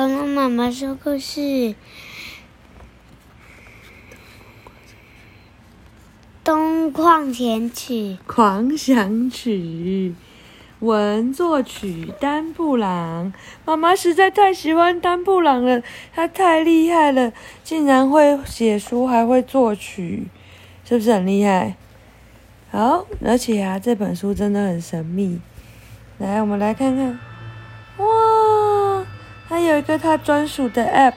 恐龙妈妈说故事，《东矿前曲》。狂想曲，文作曲丹布朗。妈妈实在太喜欢丹布朗了，他太厉害了，竟然会写书，还会作曲，是不是很厉害？好，而且啊，这本书真的很神秘。来，我们来看看，哇，他有一个他专属的 App，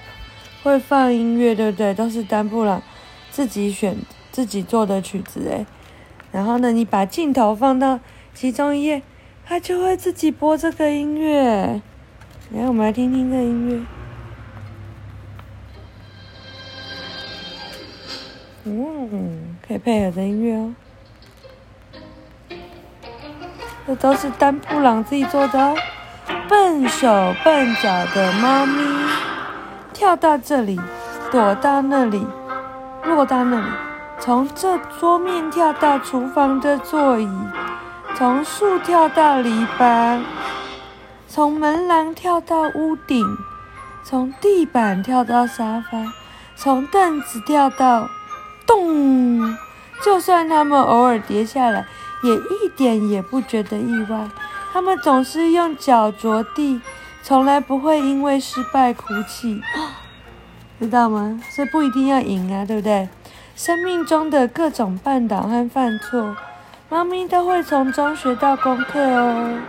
会放音乐，对不对？都是丹布朗自己选、自己做的曲子，诶。然后呢，你把镜头放到其中一页，它就会自己播这个音乐。来，我们来听听这音乐。嗯，可以配合着音乐哦。这都是丹布朗自己做的哦。笨手笨脚的猫咪，跳到这里，躲到那里，落到那里，从这桌面跳到厨房的座椅，从树跳到篱笆，从门廊跳到屋顶，从地板跳到沙发，从凳子跳到咚。就算他们偶尔跌下来。也一点也不觉得意外，他们总是用脚着地，从来不会因为失败哭泣，知道吗？所以不一定要赢啊，对不对？生命中的各种绊倒和犯错，猫咪都会从中学到功课哦。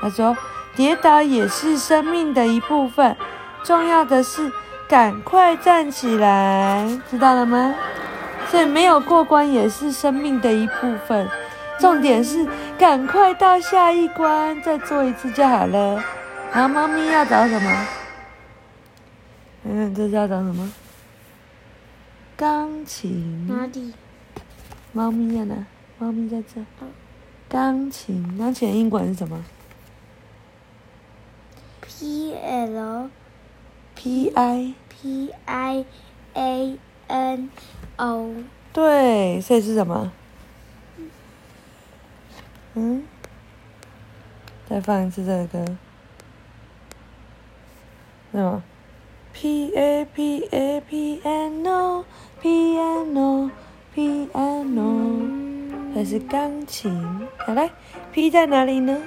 他说，跌倒也是生命的一部分，重要的是赶快站起来，知道了吗？所以没有过关也是生命的一部分。重点是赶快到下一关，再做一次就好了。然后猫咪要找什么？嗯，这是要找什么？钢琴。哪里？猫咪在哪？猫咪在这。钢琴，钢琴英文是什么？P L P I P I A N O。对，所以是什么？嗯，再放一次这个歌，什么？P A P A P N O P N O P N O，还是钢琴？好来，P 在哪里呢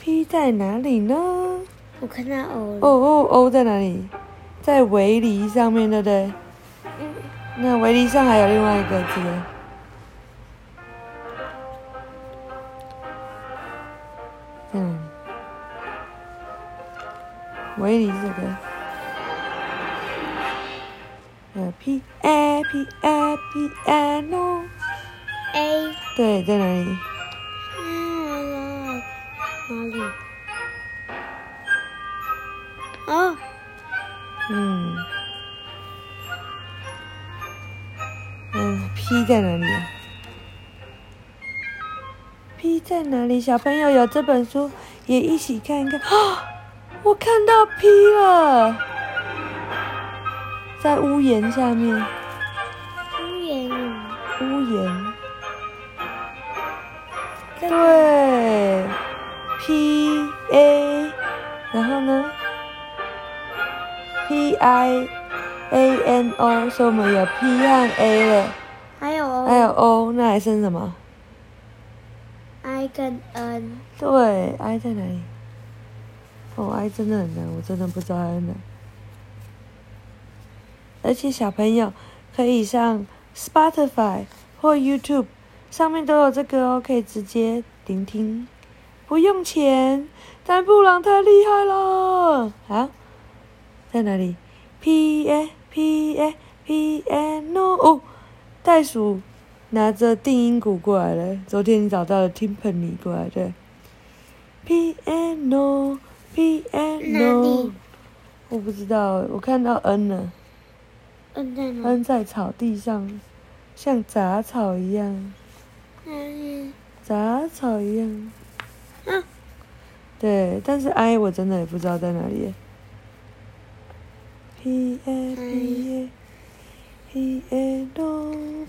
？P 在哪里呢？我看到 O。哦哦，O 在哪里？在围篱上面，对不对？嗯。那围篱上还有另外一个字。A P A P N O，A，对，在哪里？嗯，哪里？啊，嗯，嗯，P 在哪里？P 在哪里？小朋友有这本书，也一起看一看。啊，我看到 P 了，在屋檐下面。对，P A，然后呢？P I A N O，所以我们有 P 和 A 了。还有 O。还有 O，那还剩什么？I 跟 N，对，I 在哪里？哦，I 真的很难，我真的不知道在哪。而且小朋友可以上 Spotify 或 YouTube，上面都有这个哦，可以直接聆听，不用钱。但布朗太厉害了！啊，在哪里？P A P A P A No，哦，袋鼠。拿着定音鼓过来了。昨天你找到了 Timpani 过来的。Piano，Piano。我不知道，我看到 N 了。N 在哪？N 在草地上，像杂草一样。嗯。杂草一样。嗯。对，但是 I 我真的也不知道在哪里。P A P A。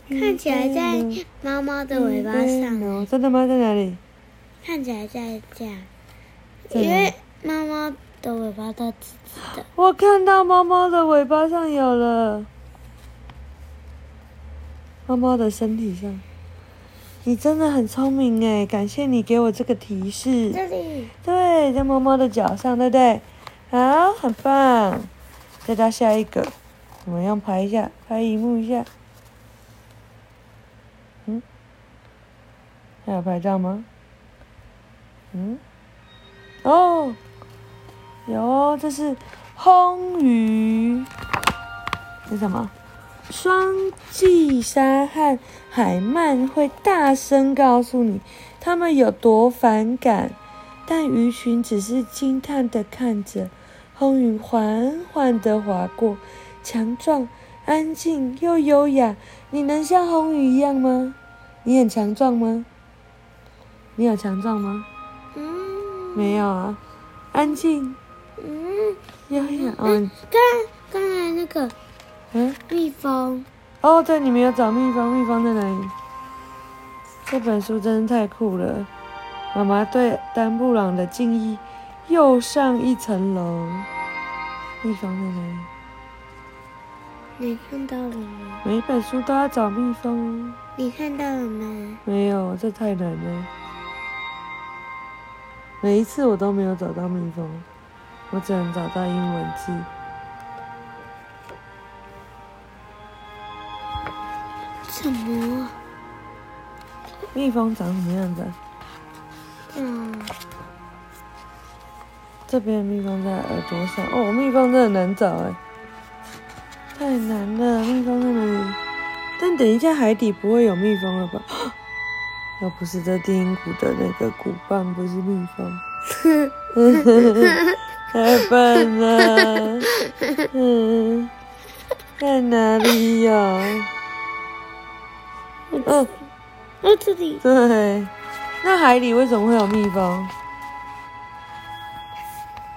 看起来在猫猫的尾巴上。真的吗？在哪里？看起来在这样。因为猫猫的尾巴都直直的。我看到猫猫的尾巴上有了，猫猫的身体上。你真的很聪明哎，感谢你给我这个提示。这里，对，在猫猫的脚上，对不对？好，很棒。再到下一个，我们用拍一下，拍荧幕一下。嗯，还有拍照吗？嗯，哦，有哦，这是红鱼，是什么？双髻鲨和海鳗会大声告诉你它们有多反感，但鱼群只是惊叹的看着。红鱼缓缓地划过，强壮、安静又优雅。你能像红鱼一样吗？你很强壮吗？你有强壮吗？嗯没有啊，安静、嗯，优雅。嗯刚刚才那个嗯。蜜蜂，哦，对，你们有找蜜蜂，蜜蜂在哪里？这本书真是太酷了，妈妈对丹布朗的敬意又上一层楼。蜜蜂在哪里？你看到了吗？每一本书都要找蜜蜂，你看到了吗？没有，这太难了。每一次我都没有找到蜜蜂，我只能找到英文字。什么？蜜蜂长什么样子啊？嗯，这边的蜜蜂在耳朵上哦，蜜蜂真的难找哎，太难了，蜜蜂在哪里？但等一下海底不会有蜜蜂了吧？要不是这低音鼓的那个鼓棒不是蜜蜂，太笨了，嗯，在哪里呀、嗯，哦，这里，对，那海里为什么会有蜜蜂？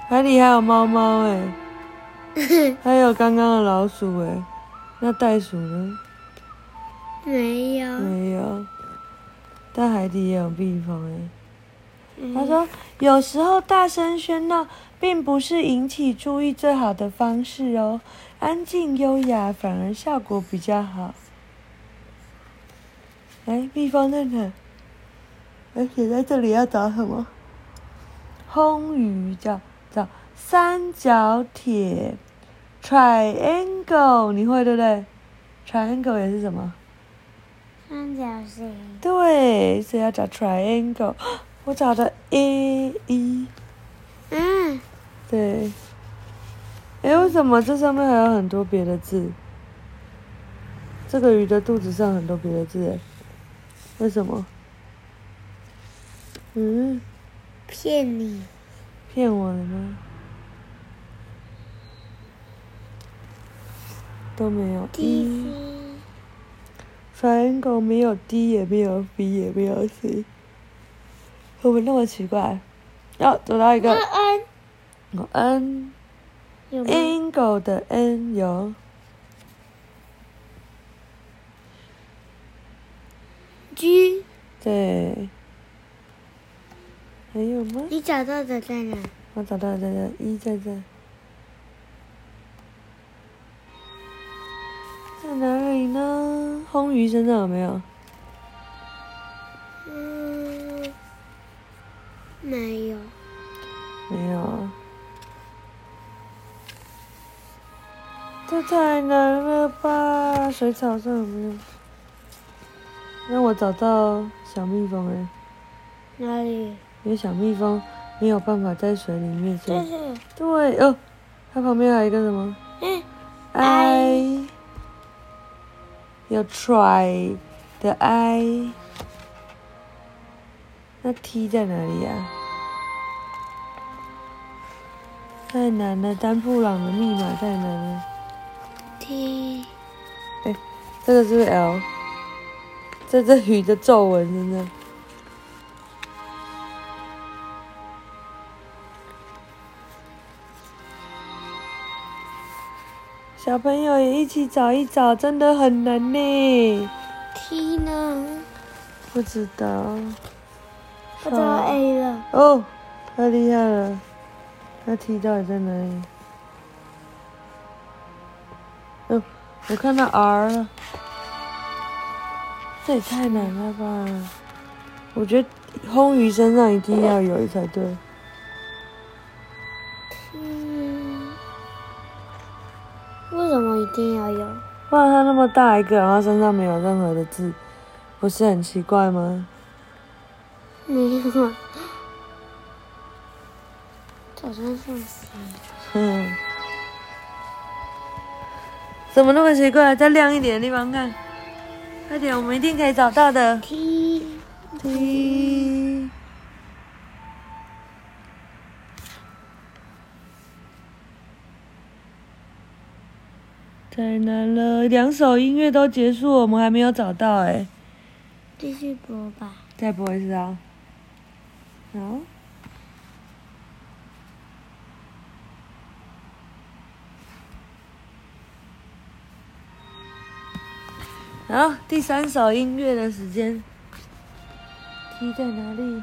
海里还有猫猫哎，还有刚刚的老鼠哎，那袋鼠呢？没有。没有，但海底也有蜜蜂哎。嗯他说，有时候大声喧闹并不是引起注意最好的方式哦，安静优雅反而效果比较好。哎，蜜蜂在哪？而且在这里要找什么？红鱼叫叫三角铁，triangle，你会对不对？triangle 也是什么？三角形，对，所以要找 triangle。我找的 A 一，嗯，对。哎，为什么这上面还有很多别的字？这个鱼的肚子上很多别的字，哎，为什么？嗯，骗你，骗我的吗？都没有。第一一 triangle 没有 D 也没有 B 也没有 C，会不会那么奇怪？要、找到一个安安哦 N 有吗？angle 的 N 有，G，对。还有吗？你找到的在哪？我找到了，在这，一在这，在哪里呢？红鱼身上有没有？嗯，没有。没有啊。这太难了吧？水草上有没有？那我找到小蜜蜂哎，哪里？因为小蜜蜂没有办法在水里面，所以这是，对哦，它旁边还有一个什么？嗯，I，有 try 的 I，那 T 在哪里呀、太难了，丹布朗的密码太难了。T，哎这个是不是 L？这这鱼的皱纹真的。小朋友也一起找一找，真的很难呢。T 呢？不知道。我找到 A 了。哦，太厉害了！那 T 到底在哪里？哦，我看到 R 了。这也太难了吧！我觉得红鱼身上一定要有才对。嗯，为什么一定要有？不然它那么大一个，然后身上没有任何的字，不是很奇怪吗？没有啊，早上送死。嗯，怎么那么奇怪？再亮一点的地方看，快点，我们一定可以找到的。T T，太难了，两首音乐都结束，我们还没有找到哎、继续播吧。再播一次啊！好。好，第三首音乐的时间。T 在哪里？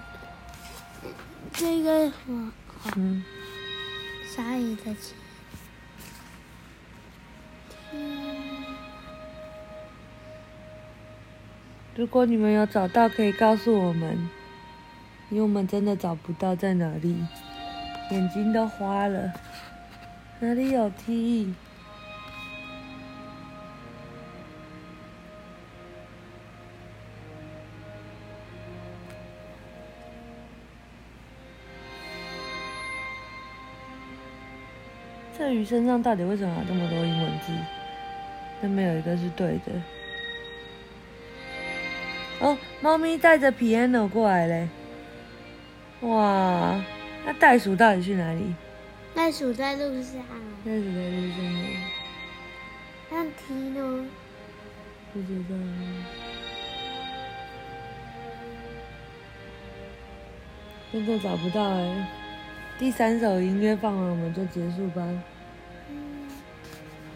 这个我嗯，鲨鱼的鳍。如果你们有找到，可以告诉我们，因为我们真的找不到在哪里，眼睛都花了。哪里有 T？鱼身上到底为什么有这么多英文字？但没有一个是对的。哦，猫咪带着 piano 过来嘞！哇，那袋鼠到底去哪里？袋鼠在路上，袋鼠在路上吗？那 T 呢？不知道。真的找不到哎。第三首音乐放完，我们就结束吧。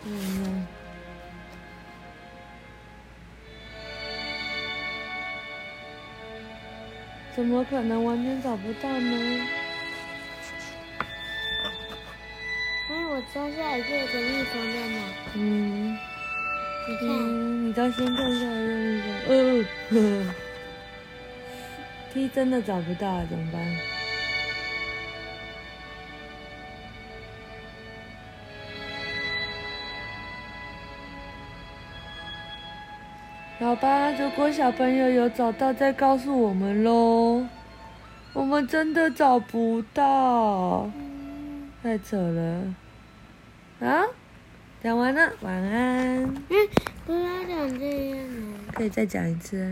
嗯。怎么可能完全找不到呢？哎，我知道下一个的蜜蜂在哪。嗯，你看，嗯，你到先看一下任务吧。嗯、呃，T 真的找不到啊，怎么办？好吧，如果小朋友有找到，再告诉我们喽。我们真的找不到，太扯了。啊，讲完了，晚安。嗯，不要讲这样啊。可以再讲一次啊。